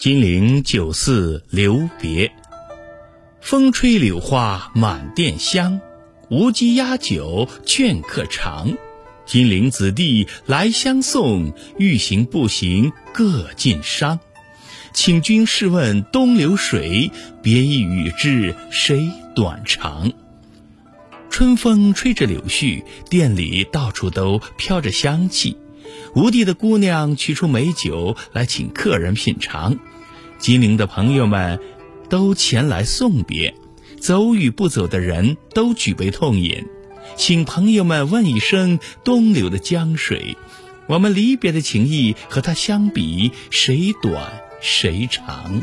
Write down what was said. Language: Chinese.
金陵酒肆留别，风吹柳花满店香，无鸡压酒劝客尝。金陵子弟来相送，欲行不行各尽觞。请君试问东流水，别意与之谁短长？春风吹着柳絮，店里到处都飘着香气。吴地的姑娘取出美酒来请客人品尝，金陵的朋友们都前来送别，走与不走的人都举杯痛饮，请朋友们问一声东流的江水，我们离别的情谊和它相比，谁短谁长？